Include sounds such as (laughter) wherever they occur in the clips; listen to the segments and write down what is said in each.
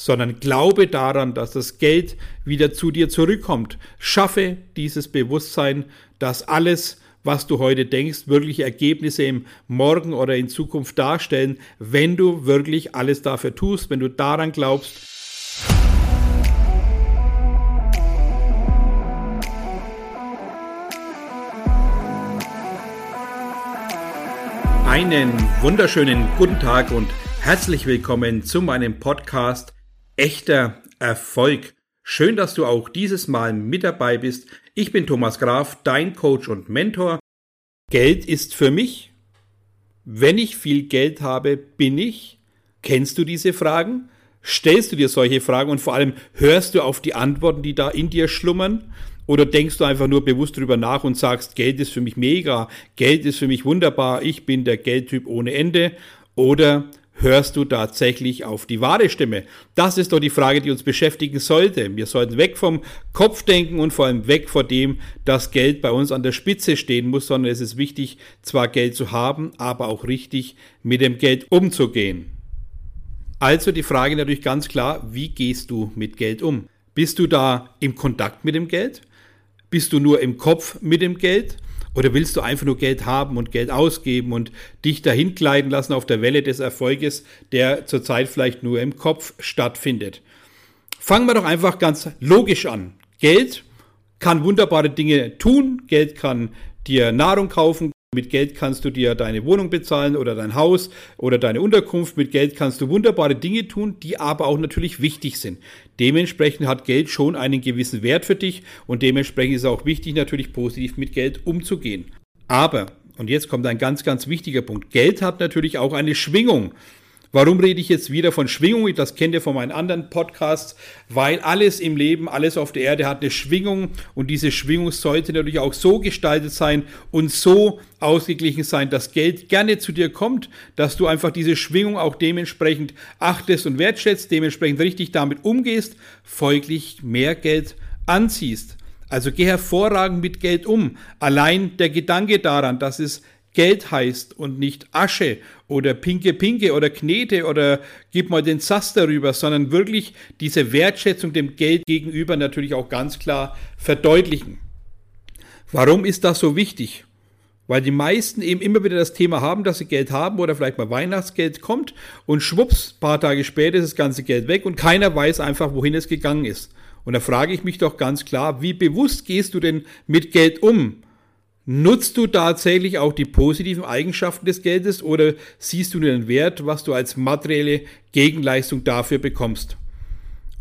sondern glaube daran, dass das Geld wieder zu dir zurückkommt. Schaffe dieses Bewusstsein, dass alles, was du heute denkst, wirkliche Ergebnisse im Morgen oder in Zukunft darstellen, wenn du wirklich alles dafür tust, wenn du daran glaubst. Einen wunderschönen guten Tag und herzlich willkommen zu meinem Podcast echter Erfolg. Schön, dass du auch dieses Mal mit dabei bist. Ich bin Thomas Graf, dein Coach und Mentor. Geld ist für mich. Wenn ich viel Geld habe, bin ich. Kennst du diese Fragen? Stellst du dir solche Fragen und vor allem hörst du auf die Antworten, die da in dir schlummern? Oder denkst du einfach nur bewusst drüber nach und sagst, Geld ist für mich mega, Geld ist für mich wunderbar, ich bin der Geldtyp ohne Ende? Oder hörst du tatsächlich auf die wahre Stimme? Das ist doch die Frage, die uns beschäftigen sollte. Wir sollten weg vom Kopf denken und vor allem weg vor dem, dass Geld bei uns an der Spitze stehen muss, sondern es ist wichtig, zwar Geld zu haben, aber auch richtig mit dem Geld umzugehen. Also die Frage natürlich ganz klar, wie gehst du mit Geld um? Bist du da im Kontakt mit dem Geld? Bist du nur im Kopf mit dem Geld? Oder willst du einfach nur Geld haben und Geld ausgeben und dich dahin kleiden lassen auf der Welle des Erfolges, der zurzeit vielleicht nur im Kopf stattfindet? Fangen wir doch einfach ganz logisch an. Geld kann wunderbare Dinge tun. Geld kann dir Nahrung kaufen, mit Geld kannst du dir deine Wohnung bezahlen oder dein Haus oder deine Unterkunft. Mit Geld kannst du wunderbare Dinge tun, die aber auch natürlich wichtig sind. Dementsprechend hat Geld schon einen gewissen Wert für dich und dementsprechend ist es auch wichtig, natürlich positiv mit Geld umzugehen. Aber, und jetzt kommt ein ganz, ganz wichtiger Punkt, Geld hat natürlich auch eine Schwingung. Warum rede ich jetzt wieder von Schwingung? Das kennt ihr von meinen anderen Podcasts, weil alles im Leben, alles auf der Erde hat eine Schwingung und diese Schwingung sollte natürlich auch so gestaltet sein und so ausgeglichen sein, dass Geld gerne zu dir kommt, dass du einfach diese Schwingung auch dementsprechend achtest und wertschätzt, dementsprechend richtig damit umgehst, folglich mehr Geld anziehst. Also geh hervorragend mit Geld um. Allein der Gedanke daran, dass es Geld heißt und nicht Asche oder Pinke Pinke oder Knete oder gib mal den Sass darüber, sondern wirklich diese Wertschätzung dem Geld gegenüber natürlich auch ganz klar verdeutlichen. Warum ist das so wichtig? Weil die meisten eben immer wieder das Thema haben, dass sie Geld haben oder vielleicht mal Weihnachtsgeld kommt und schwupps, paar Tage später ist das ganze Geld weg und keiner weiß einfach, wohin es gegangen ist. Und da frage ich mich doch ganz klar, wie bewusst gehst du denn mit Geld um? Nutzt du tatsächlich auch die positiven Eigenschaften des Geldes oder siehst du nur den Wert, was du als materielle Gegenleistung dafür bekommst?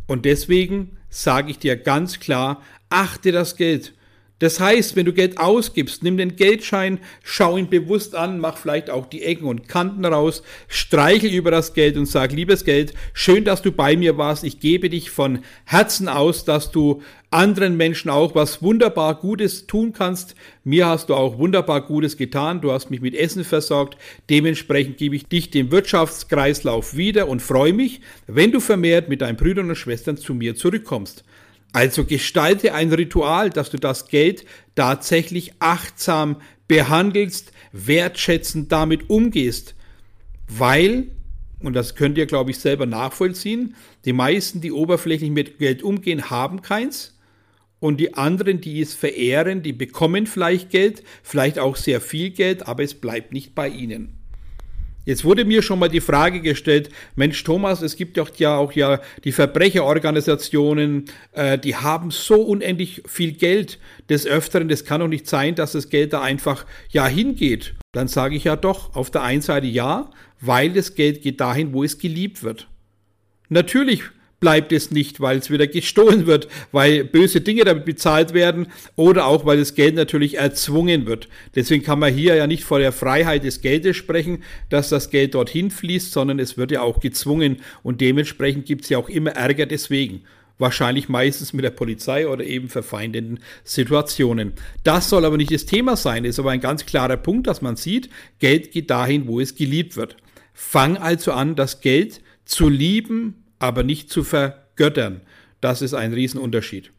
Und deswegen sage ich dir ganz klar, achte das Geld. Das heißt, wenn du Geld ausgibst, nimm den Geldschein, schau ihn bewusst an, mach vielleicht auch die Ecken und Kanten raus, streichel über das Geld und sag, liebes Geld, schön, dass du bei mir warst. Ich gebe dich von Herzen aus, dass du anderen Menschen auch was wunderbar Gutes tun kannst. Mir hast du auch wunderbar Gutes getan. Du hast mich mit Essen versorgt. Dementsprechend gebe ich dich dem Wirtschaftskreislauf wieder und freue mich, wenn du vermehrt mit deinen Brüdern und Schwestern zu mir zurückkommst. Also gestalte ein Ritual, dass du das Geld tatsächlich achtsam behandelst, wertschätzend damit umgehst, weil, und das könnt ihr, glaube ich, selber nachvollziehen, die meisten, die oberflächlich mit Geld umgehen, haben keins. Und die anderen, die es verehren, die bekommen vielleicht Geld, vielleicht auch sehr viel Geld, aber es bleibt nicht bei ihnen. Jetzt wurde mir schon mal die Frage gestellt, Mensch Thomas, es gibt doch ja auch ja die Verbrecherorganisationen, äh, die haben so unendlich viel Geld des Öfteren, das kann doch nicht sein, dass das Geld da einfach ja hingeht. Dann sage ich ja doch, auf der einen Seite ja, weil das Geld geht dahin, wo es geliebt wird. Natürlich bleibt es nicht, weil es wieder gestohlen wird, weil böse Dinge damit bezahlt werden oder auch weil das Geld natürlich erzwungen wird. Deswegen kann man hier ja nicht vor der Freiheit des Geldes sprechen, dass das Geld dorthin fließt, sondern es wird ja auch gezwungen und dementsprechend gibt es ja auch immer Ärger deswegen. Wahrscheinlich meistens mit der Polizei oder eben verfeindenden Situationen. Das soll aber nicht das Thema sein, ist aber ein ganz klarer Punkt, dass man sieht, Geld geht dahin, wo es geliebt wird. Fang also an, das Geld zu lieben aber nicht zu vergöttern. Das ist ein Riesenunterschied.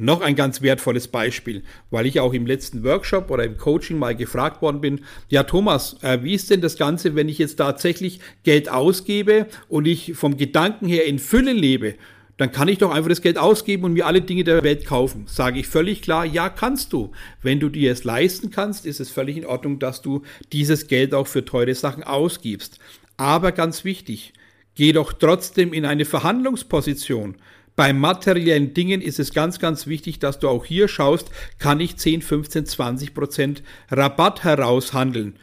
Noch ein ganz wertvolles Beispiel, weil ich auch im letzten Workshop oder im Coaching mal gefragt worden bin, ja Thomas, äh, wie ist denn das Ganze, wenn ich jetzt tatsächlich Geld ausgebe und ich vom Gedanken her in Fülle lebe? dann kann ich doch einfach das Geld ausgeben und mir alle Dinge der Welt kaufen. Sage ich völlig klar, ja, kannst du. Wenn du dir es leisten kannst, ist es völlig in Ordnung, dass du dieses Geld auch für teure Sachen ausgibst. Aber ganz wichtig, geh doch trotzdem in eine Verhandlungsposition. Bei materiellen Dingen ist es ganz, ganz wichtig, dass du auch hier schaust, kann ich 10, 15, 20 Prozent Rabatt heraushandeln.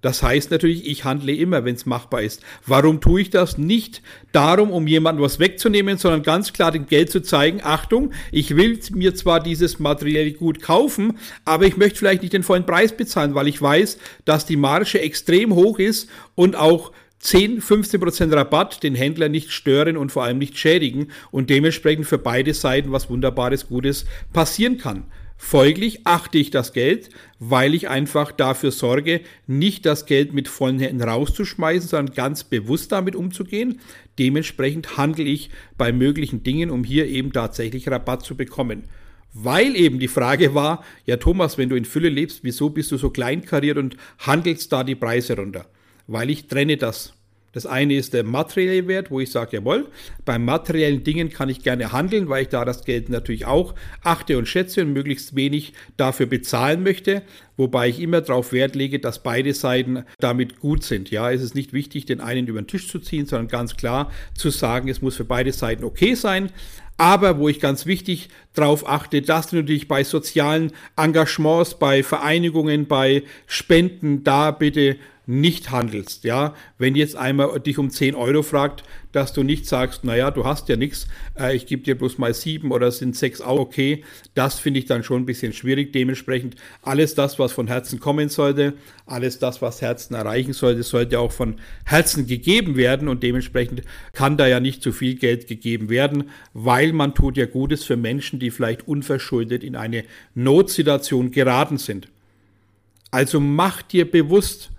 Das heißt natürlich, ich handle immer, wenn es machbar ist. Warum tue ich das? Nicht darum, um jemandem was wegzunehmen, sondern ganz klar dem Geld zu zeigen, Achtung, ich will mir zwar dieses materielle Gut kaufen, aber ich möchte vielleicht nicht den vollen Preis bezahlen, weil ich weiß, dass die Marge extrem hoch ist und auch 10, 15 Prozent Rabatt den Händler nicht stören und vor allem nicht schädigen und dementsprechend für beide Seiten was Wunderbares, Gutes passieren kann. Folglich achte ich das Geld, weil ich einfach dafür sorge, nicht das Geld mit vollen Händen rauszuschmeißen, sondern ganz bewusst damit umzugehen. Dementsprechend handle ich bei möglichen Dingen, um hier eben tatsächlich Rabatt zu bekommen. Weil eben die Frage war, ja Thomas, wenn du in Fülle lebst, wieso bist du so kleinkariert und handelst da die Preise runter? Weil ich trenne das. Das eine ist der materielle Wert, wo ich sage, jawohl, bei materiellen Dingen kann ich gerne handeln, weil ich da das Geld natürlich auch achte und schätze und möglichst wenig dafür bezahlen möchte, wobei ich immer darauf Wert lege, dass beide Seiten damit gut sind. Ja, es ist nicht wichtig, den einen über den Tisch zu ziehen, sondern ganz klar zu sagen, es muss für beide Seiten okay sein. Aber wo ich ganz wichtig darauf achte, dass natürlich bei sozialen Engagements, bei Vereinigungen, bei Spenden da bitte nicht handelst, ja, wenn jetzt einmal dich um 10 Euro fragt, dass du nicht sagst, naja, du hast ja nichts, äh, ich gebe dir bloß mal sieben oder sind sechs auch okay, das finde ich dann schon ein bisschen schwierig. Dementsprechend alles das, was von Herzen kommen sollte, alles das, was Herzen erreichen sollte, sollte auch von Herzen gegeben werden und dementsprechend kann da ja nicht zu viel Geld gegeben werden, weil man tut ja Gutes für Menschen, die vielleicht unverschuldet in eine Notsituation geraten sind. Also mach dir bewusst,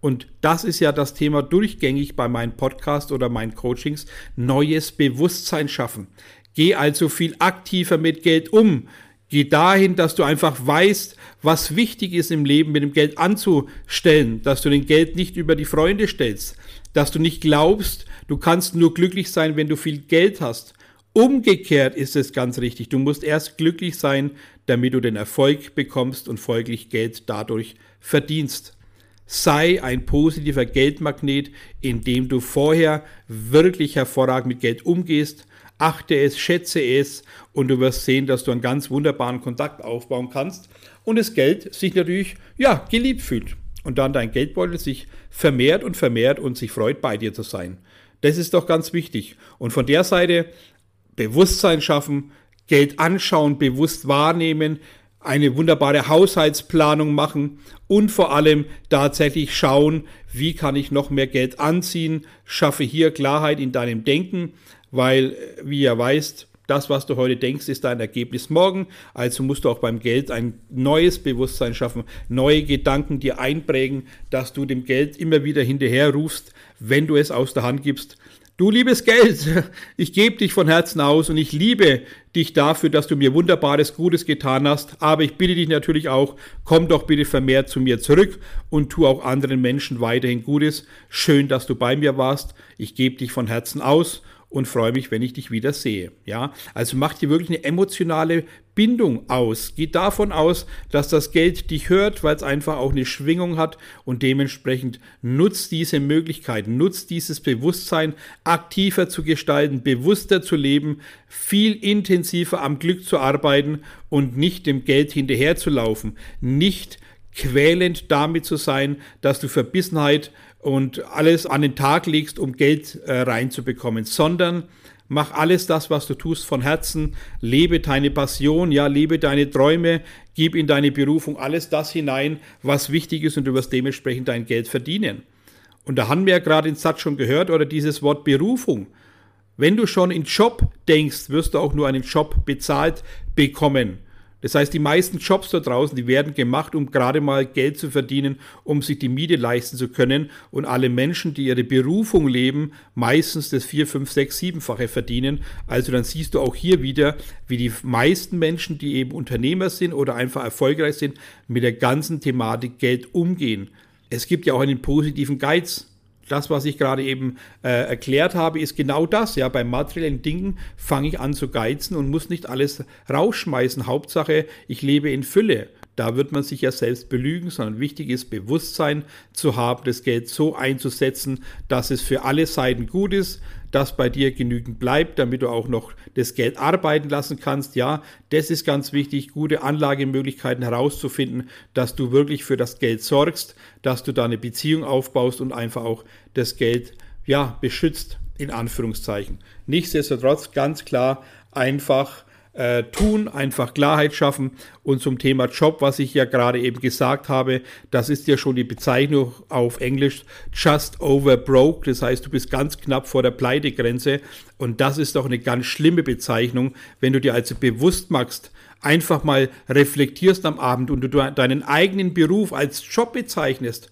und das ist ja das Thema durchgängig bei meinen Podcasts oder meinen Coachings, neues Bewusstsein schaffen. Geh also viel aktiver mit Geld um. Geh dahin, dass du einfach weißt, was wichtig ist im Leben mit dem Geld anzustellen, dass du den Geld nicht über die Freunde stellst, dass du nicht glaubst, du kannst nur glücklich sein, wenn du viel Geld hast. Umgekehrt ist es ganz richtig. Du musst erst glücklich sein, damit du den Erfolg bekommst und folglich Geld dadurch verdienst. Sei ein positiver Geldmagnet, indem du vorher wirklich hervorragend mit Geld umgehst. Achte es, schätze es und du wirst sehen, dass du einen ganz wunderbaren Kontakt aufbauen kannst und das Geld sich natürlich, ja, geliebt fühlt. Und dann dein Geldbeutel sich vermehrt und vermehrt und sich freut, bei dir zu sein. Das ist doch ganz wichtig. Und von der Seite Bewusstsein schaffen, Geld anschauen, bewusst wahrnehmen, eine wunderbare Haushaltsplanung machen und vor allem tatsächlich schauen, wie kann ich noch mehr Geld anziehen, schaffe hier Klarheit in deinem Denken, weil, wie ihr weißt, das, was du heute denkst, ist dein Ergebnis morgen. Also musst du auch beim Geld ein neues Bewusstsein schaffen, neue Gedanken dir einprägen, dass du dem Geld immer wieder hinterher rufst, wenn du es aus der Hand gibst. Du liebes Geld, (laughs) ich gebe dich von Herzen aus und ich liebe dich dafür, dass du mir wunderbares Gutes getan hast. Aber ich bitte dich natürlich auch, komm doch bitte vermehrt zu mir zurück und tu auch anderen Menschen weiterhin Gutes. Schön, dass du bei mir warst. Ich gebe dich von Herzen aus und freue mich, wenn ich dich wieder sehe. Ja, also mach dir wirklich eine emotionale Bindung aus. Geh davon aus, dass das Geld dich hört, weil es einfach auch eine Schwingung hat und dementsprechend nutzt diese Möglichkeit, nutzt dieses Bewusstsein aktiver zu gestalten, bewusster zu leben, viel intensiver am Glück zu arbeiten und nicht dem Geld hinterherzulaufen, nicht quälend damit zu sein, dass du Verbissenheit und alles an den Tag legst, um Geld äh, reinzubekommen, sondern mach alles das, was du tust, von Herzen, lebe deine Passion, ja, lebe deine Träume, gib in deine Berufung alles das hinein, was wichtig ist und du wirst dementsprechend dein Geld verdienen. Und da haben wir ja gerade den Satz schon gehört oder dieses Wort Berufung. Wenn du schon in Job denkst, wirst du auch nur einen Job bezahlt bekommen. Das heißt, die meisten Jobs da draußen, die werden gemacht, um gerade mal Geld zu verdienen, um sich die Miete leisten zu können. Und alle Menschen, die ihre Berufung leben, meistens das vier, fünf, sechs, siebenfache verdienen. Also dann siehst du auch hier wieder, wie die meisten Menschen, die eben Unternehmer sind oder einfach erfolgreich sind, mit der ganzen Thematik Geld umgehen. Es gibt ja auch einen positiven Geiz das, was ich gerade eben äh, erklärt habe, ist genau das. Ja, bei materiellen Dingen fange ich an zu geizen und muss nicht alles rausschmeißen. Hauptsache, ich lebe in Fülle. Da wird man sich ja selbst belügen, sondern wichtig ist, Bewusstsein zu haben, das Geld so einzusetzen, dass es für alle Seiten gut ist, dass bei dir genügend bleibt, damit du auch noch das Geld arbeiten lassen kannst. Ja, das ist ganz wichtig, gute Anlagemöglichkeiten herauszufinden, dass du wirklich für das Geld sorgst, dass du da eine Beziehung aufbaust und einfach auch das Geld ja beschützt in Anführungszeichen. Nichtsdestotrotz ganz klar einfach äh, tun, einfach Klarheit schaffen. Und zum Thema Job, was ich ja gerade eben gesagt habe, das ist ja schon die Bezeichnung auf Englisch just over broke. Das heißt, du bist ganz knapp vor der Pleitegrenze. Und das ist doch eine ganz schlimme Bezeichnung, wenn du dir also bewusst machst, einfach mal reflektierst am Abend und du deinen eigenen Beruf als Job bezeichnest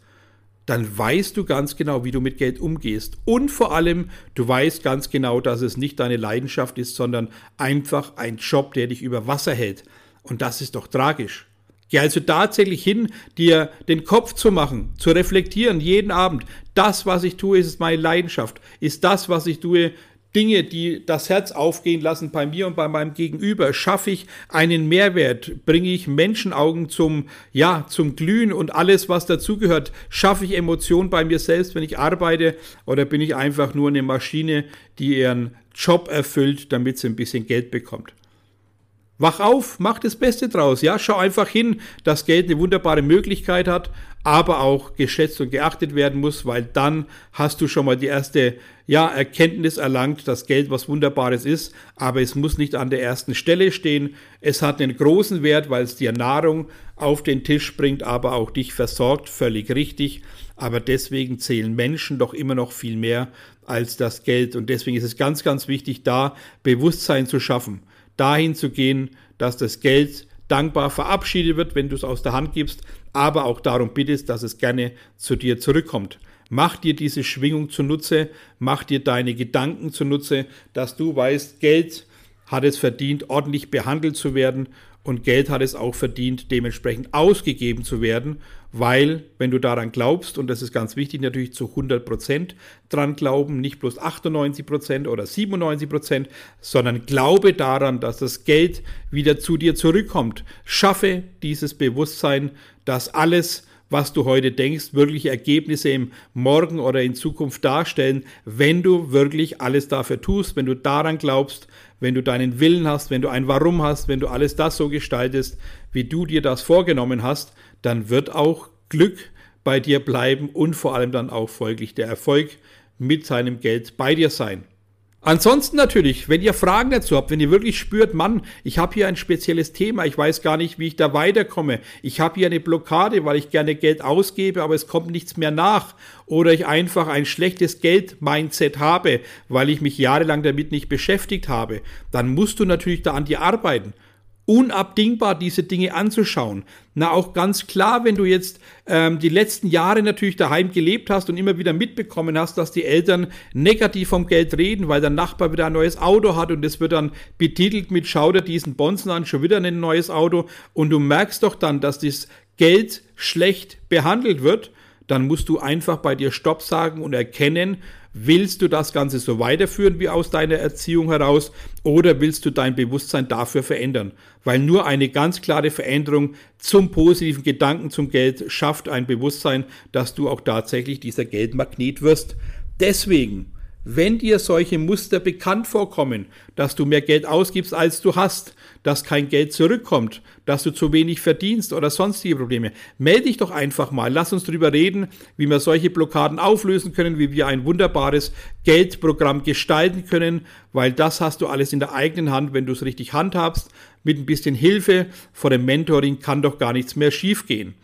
dann weißt du ganz genau, wie du mit Geld umgehst. Und vor allem, du weißt ganz genau, dass es nicht deine Leidenschaft ist, sondern einfach ein Job, der dich über Wasser hält. Und das ist doch tragisch. Geh also tatsächlich hin, dir den Kopf zu machen, zu reflektieren, jeden Abend. Das, was ich tue, ist meine Leidenschaft. Ist das, was ich tue, Dinge, die das Herz aufgehen lassen bei mir und bei meinem Gegenüber, schaffe ich einen Mehrwert, bringe ich Menschenaugen zum, ja, zum Glühen und alles, was dazugehört, schaffe ich Emotionen bei mir selbst, wenn ich arbeite, oder bin ich einfach nur eine Maschine, die ihren Job erfüllt, damit sie ein bisschen Geld bekommt. Wach auf, mach das Beste draus. Ja, schau einfach hin, dass Geld eine wunderbare Möglichkeit hat, aber auch geschätzt und geachtet werden muss, weil dann hast du schon mal die erste ja, Erkenntnis erlangt, dass Geld was Wunderbares ist, aber es muss nicht an der ersten Stelle stehen. Es hat einen großen Wert, weil es dir Nahrung auf den Tisch bringt, aber auch dich versorgt, völlig richtig. Aber deswegen zählen Menschen doch immer noch viel mehr als das Geld. Und deswegen ist es ganz, ganz wichtig, da Bewusstsein zu schaffen, dahin zu gehen, dass das Geld dankbar verabschiedet wird, wenn du es aus der Hand gibst, aber auch darum bittest, dass es gerne zu dir zurückkommt. Mach dir diese Schwingung zunutze, mach dir deine Gedanken zunutze, dass du weißt, Geld hat es verdient, ordentlich behandelt zu werden und Geld hat es auch verdient, dementsprechend ausgegeben zu werden, weil wenn du daran glaubst, und das ist ganz wichtig, natürlich zu 100 Prozent dran glauben, nicht bloß 98 Prozent oder 97 Prozent, sondern glaube daran, dass das Geld wieder zu dir zurückkommt. Schaffe dieses Bewusstsein, dass alles, was du heute denkst, wirkliche Ergebnisse im Morgen oder in Zukunft darstellen, wenn du wirklich alles dafür tust, wenn du daran glaubst, wenn du deinen Willen hast, wenn du ein Warum hast, wenn du alles das so gestaltest, wie du dir das vorgenommen hast, dann wird auch Glück bei dir bleiben und vor allem dann auch folglich der Erfolg mit seinem Geld bei dir sein. Ansonsten natürlich, wenn ihr Fragen dazu habt, wenn ihr wirklich spürt, Mann, ich habe hier ein spezielles Thema, ich weiß gar nicht, wie ich da weiterkomme, ich habe hier eine Blockade, weil ich gerne Geld ausgebe, aber es kommt nichts mehr nach, oder ich einfach ein schlechtes Geld-Mindset habe, weil ich mich jahrelang damit nicht beschäftigt habe, dann musst du natürlich da an dir arbeiten unabdingbar, diese Dinge anzuschauen. Na, auch ganz klar, wenn du jetzt ähm, die letzten Jahre natürlich daheim gelebt hast und immer wieder mitbekommen hast, dass die Eltern negativ vom Geld reden, weil der Nachbar wieder ein neues Auto hat und das wird dann betitelt mit Schau dir diesen Bonzen an, schon wieder ein neues Auto und du merkst doch dann, dass das Geld schlecht behandelt wird, dann musst du einfach bei dir Stopp sagen und erkennen, Willst du das Ganze so weiterführen wie aus deiner Erziehung heraus oder willst du dein Bewusstsein dafür verändern? Weil nur eine ganz klare Veränderung zum positiven Gedanken zum Geld schafft ein Bewusstsein, dass du auch tatsächlich dieser Geldmagnet wirst. Deswegen wenn dir solche Muster bekannt vorkommen, dass du mehr Geld ausgibst, als du hast, dass kein Geld zurückkommt, dass du zu wenig verdienst oder sonstige Probleme, melde dich doch einfach mal. Lass uns darüber reden, wie wir solche Blockaden auflösen können, wie wir ein wunderbares Geldprogramm gestalten können, weil das hast du alles in der eigenen Hand, wenn du es richtig handhabst. Mit ein bisschen Hilfe vor dem Mentoring kann doch gar nichts mehr schiefgehen.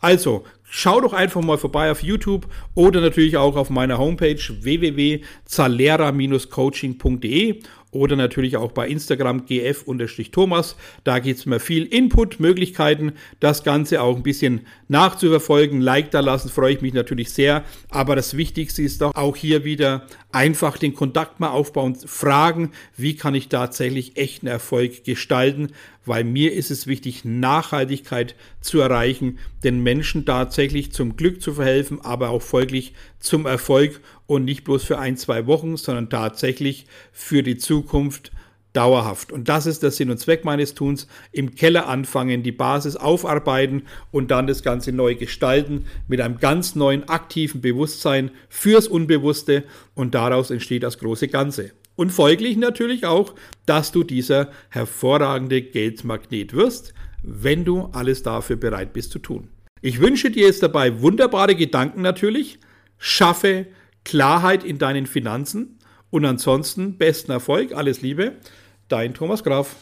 Also, schau doch einfach mal vorbei auf YouTube oder natürlich auch auf meiner Homepage www.zalera-coaching.de oder natürlich auch bei Instagram gf-thomas. Da gibt es mir viel Input, Möglichkeiten, das Ganze auch ein bisschen nachzuverfolgen. Like da lassen, freue ich mich natürlich sehr. Aber das Wichtigste ist doch auch hier wieder einfach den Kontakt mal aufbauen, fragen, wie kann ich tatsächlich echten Erfolg gestalten, weil mir ist es wichtig, Nachhaltigkeit zu erreichen, den Menschen tatsächlich zum Glück zu verhelfen, aber auch folglich zum Erfolg und nicht bloß für ein, zwei Wochen, sondern tatsächlich für die Zukunft dauerhaft. Und das ist der Sinn und Zweck meines Tuns. Im Keller anfangen, die Basis aufarbeiten und dann das Ganze neu gestalten mit einem ganz neuen aktiven Bewusstsein fürs Unbewusste und daraus entsteht das große Ganze. Und folglich natürlich auch, dass du dieser hervorragende Geldmagnet wirst, wenn du alles dafür bereit bist zu tun. Ich wünsche dir jetzt dabei wunderbare Gedanken natürlich. Schaffe Klarheit in deinen Finanzen und ansonsten besten Erfolg. Alles Liebe. Dein Thomas Graf.